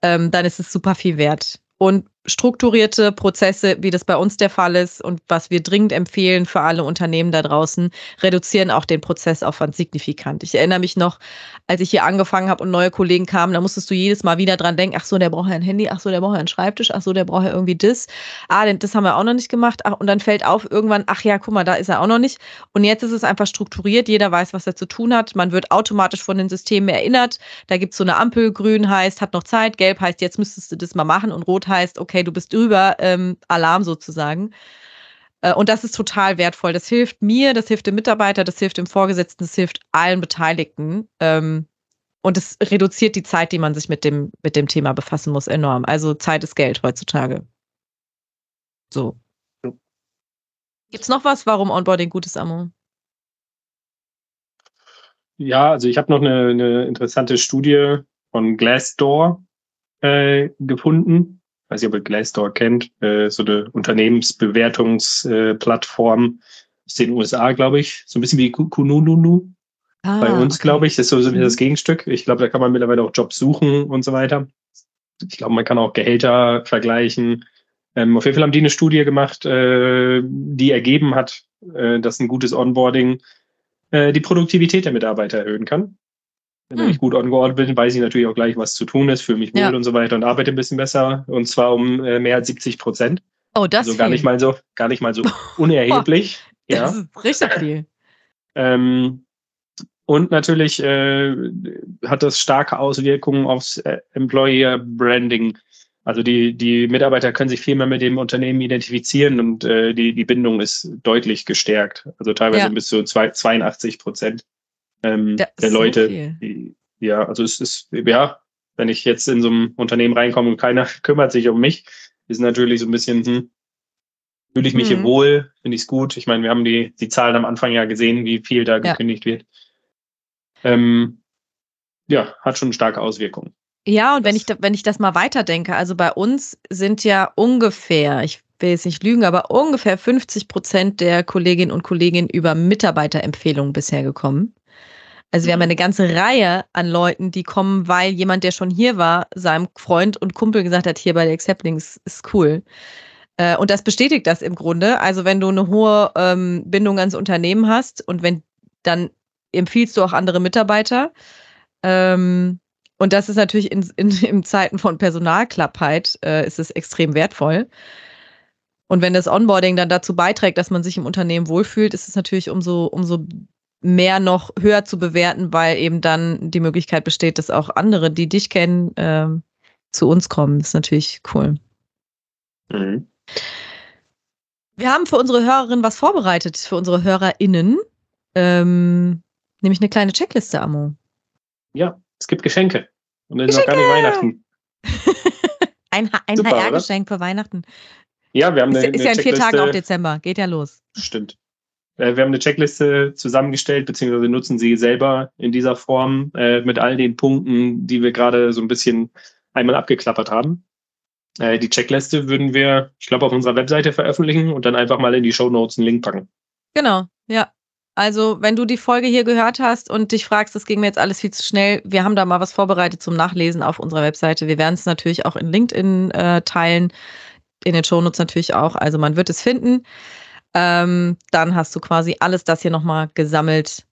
ähm, dann ist es super viel wert. Und strukturierte Prozesse, wie das bei uns der Fall ist und was wir dringend empfehlen für alle Unternehmen da draußen, reduzieren auch den Prozessaufwand signifikant. Ich erinnere mich noch, als ich hier angefangen habe und neue Kollegen kamen, da musstest du jedes Mal wieder dran denken, ach so, der braucht ja ein Handy, ach so, der braucht ja einen Schreibtisch, ach so, der braucht ja irgendwie das. Ah, das haben wir auch noch nicht gemacht. Ach, und dann fällt auf irgendwann, ach ja, guck mal, da ist er auch noch nicht. Und jetzt ist es einfach strukturiert, jeder weiß, was er zu tun hat. Man wird automatisch von den Systemen erinnert. Da gibt es so eine Ampel, grün heißt, hat noch Zeit, gelb heißt, jetzt müsstest du das mal machen und rot heißt, okay, okay, du bist drüber, ähm, Alarm sozusagen. Äh, und das ist total wertvoll. Das hilft mir, das hilft dem Mitarbeiter, das hilft dem Vorgesetzten, das hilft allen Beteiligten. Ähm, und es reduziert die Zeit, die man sich mit dem, mit dem Thema befassen muss, enorm. Also Zeit ist Geld heutzutage. So. Gibt es noch was, warum Onboarding gut ist, Amo? Ja, also ich habe noch eine, eine, interessante Studie von Glassdoor äh, gefunden weiß nicht, ob ihr Glassdoor kennt, äh, so eine Unternehmensbewertungsplattform aus den USA, glaube ich. So ein bisschen wie Kununu ah, bei uns, okay. glaube ich. Das ist so mhm. das Gegenstück. Ich glaube, da kann man mittlerweile auch Jobs suchen und so weiter. Ich glaube, man kann auch Gehälter vergleichen. Ähm, auf jeden Fall haben die eine Studie gemacht, äh, die ergeben hat, äh, dass ein gutes Onboarding äh, die Produktivität der Mitarbeiter erhöhen kann. Wenn hm. ich gut onboard bin, weiß ich natürlich auch gleich, was zu tun ist, fühle mich wohl ja. und so weiter und arbeite ein bisschen besser und zwar um äh, mehr als 70 Prozent. Oh, das also gar nicht mal so, gar nicht mal so unerheblich. das ja. ist richtig viel. Ähm, und natürlich äh, hat das starke Auswirkungen aufs äh, Employer Branding. Also die, die Mitarbeiter können sich viel mehr mit dem Unternehmen identifizieren und äh, die, die Bindung ist deutlich gestärkt. Also teilweise ja. bis zu zwei, 82 Prozent ähm, der Leute. die, ja, also es ist, ja, wenn ich jetzt in so einem Unternehmen reinkomme und keiner kümmert sich um mich, ist natürlich so ein bisschen, hm, fühle ich mich mhm. hier wohl, finde ich es gut. Ich meine, wir haben die, die Zahlen am Anfang ja gesehen, wie viel da gekündigt ja. wird. Ähm, ja, hat schon starke Auswirkungen. Ja, und wenn ich, wenn ich das mal weiterdenke, also bei uns sind ja ungefähr, ich will jetzt nicht lügen, aber ungefähr 50 Prozent der Kolleginnen und Kollegen über Mitarbeiterempfehlungen bisher gekommen. Also wir haben mhm. eine ganze Reihe an Leuten, die kommen, weil jemand, der schon hier war, seinem Freund und Kumpel gesagt hat, hier bei der Acceptings ist cool. Äh, und das bestätigt das im Grunde. Also wenn du eine hohe ähm, Bindung ans Unternehmen hast und wenn dann empfiehlst du auch andere Mitarbeiter. Ähm, und das ist natürlich in, in, in Zeiten von Personalklappheit äh, ist es extrem wertvoll. Und wenn das Onboarding dann dazu beiträgt, dass man sich im Unternehmen wohlfühlt, ist es natürlich umso, umso mehr noch höher zu bewerten, weil eben dann die Möglichkeit besteht, dass auch andere, die dich kennen, äh, zu uns kommen. Das ist natürlich cool. Mhm. Wir haben für unsere Hörerinnen was vorbereitet, für unsere HörerInnen. Ähm, nämlich eine kleine Checkliste, Amo. Ja, es gibt Geschenke. Und es ist noch gar nicht Weihnachten. ein ein HR-Geschenk für Weihnachten. Ja, wir haben eine, ist, ist ja in vier Tagen auf Dezember. Geht ja los. Stimmt. Äh, wir haben eine Checkliste zusammengestellt, beziehungsweise nutzen sie selber in dieser Form äh, mit all den Punkten, die wir gerade so ein bisschen einmal abgeklappert haben. Äh, die Checkliste würden wir, ich glaube, auf unserer Webseite veröffentlichen und dann einfach mal in die Show Notes einen Link packen. Genau, ja. Also, wenn du die Folge hier gehört hast und dich fragst, das ging mir jetzt alles viel zu schnell, wir haben da mal was vorbereitet zum Nachlesen auf unserer Webseite. Wir werden es natürlich auch in LinkedIn äh, teilen, in den Shownotes natürlich auch. Also, man wird es finden. Ähm, dann hast du quasi alles das hier nochmal gesammelt.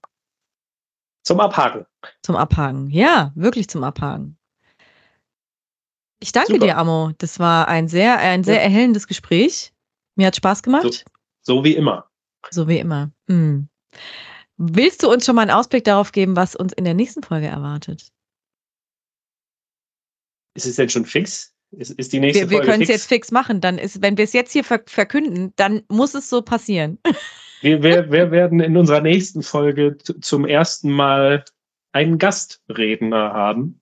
Zum Abhaken. Zum Abhaken. Ja, wirklich zum Abhaken. Ich danke Super. dir, Amo. Das war ein sehr, ein sehr ja. erhellendes Gespräch. Mir hat Spaß gemacht. So, so wie immer. So wie immer. Hm. Willst du uns schon mal einen Ausblick darauf geben, was uns in der nächsten Folge erwartet? Ist es denn schon fix? Ist, ist die nächste wir, wir können es jetzt fix machen. Dann ist, wenn wir es jetzt hier verkünden, dann muss es so passieren. Wir, wir, wir werden in unserer nächsten Folge zum ersten Mal einen Gastredner haben.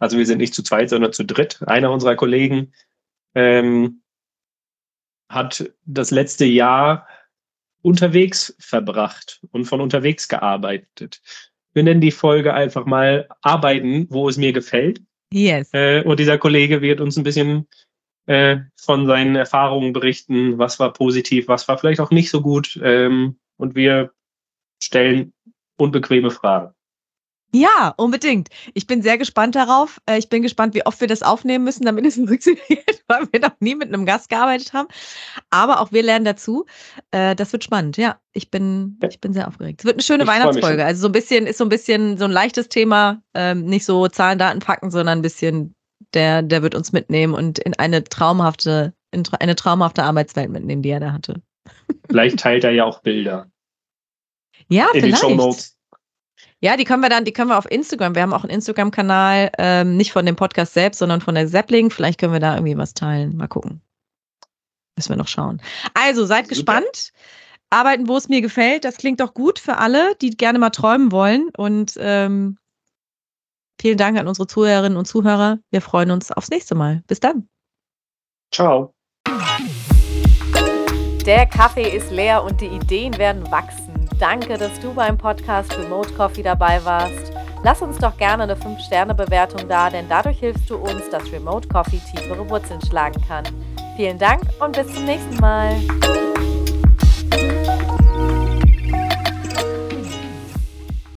Also wir sind nicht zu zweit, sondern zu dritt. Einer unserer Kollegen ähm, hat das letzte Jahr unterwegs verbracht und von unterwegs gearbeitet. Wir nennen die Folge einfach mal Arbeiten, wo es mir gefällt. Yes. Äh, und dieser Kollege wird uns ein bisschen äh, von seinen Erfahrungen berichten, was war positiv, was war vielleicht auch nicht so gut. Ähm, und wir stellen unbequeme Fragen. Ja, unbedingt. Ich bin sehr gespannt darauf. Äh, ich bin gespannt, wie oft wir das aufnehmen müssen, damit es funktioniert, weil wir noch nie mit einem Gast gearbeitet haben. Aber auch wir lernen dazu. Äh, das wird spannend. Ja, ich bin, ich bin sehr aufgeregt. Es wird eine schöne ich Weihnachtsfolge. Also so ein bisschen ist so ein bisschen so ein leichtes Thema, ähm, nicht so Zahlen, Daten, Fakten, sondern ein bisschen der, der wird uns mitnehmen und in eine traumhafte, in eine traumhafte Arbeitswelt mitnehmen, die er da hatte. Vielleicht teilt er ja auch Bilder. Ja, in vielleicht. Ja, die können wir dann, die können wir auf Instagram. Wir haben auch einen Instagram-Kanal, ähm, nicht von dem Podcast selbst, sondern von der Zeppling. Vielleicht können wir da irgendwie was teilen. Mal gucken. Müssen wir noch schauen. Also, seid Super. gespannt. Arbeiten, wo es mir gefällt. Das klingt doch gut für alle, die gerne mal träumen wollen. Und ähm, vielen Dank an unsere Zuhörerinnen und Zuhörer. Wir freuen uns aufs nächste Mal. Bis dann. Ciao. Der Kaffee ist leer und die Ideen werden wachsen. Danke, dass du beim Podcast Remote Coffee dabei warst. Lass uns doch gerne eine 5-Sterne-Bewertung da, denn dadurch hilfst du uns, dass Remote Coffee tiefere Wurzeln schlagen kann. Vielen Dank und bis zum nächsten Mal.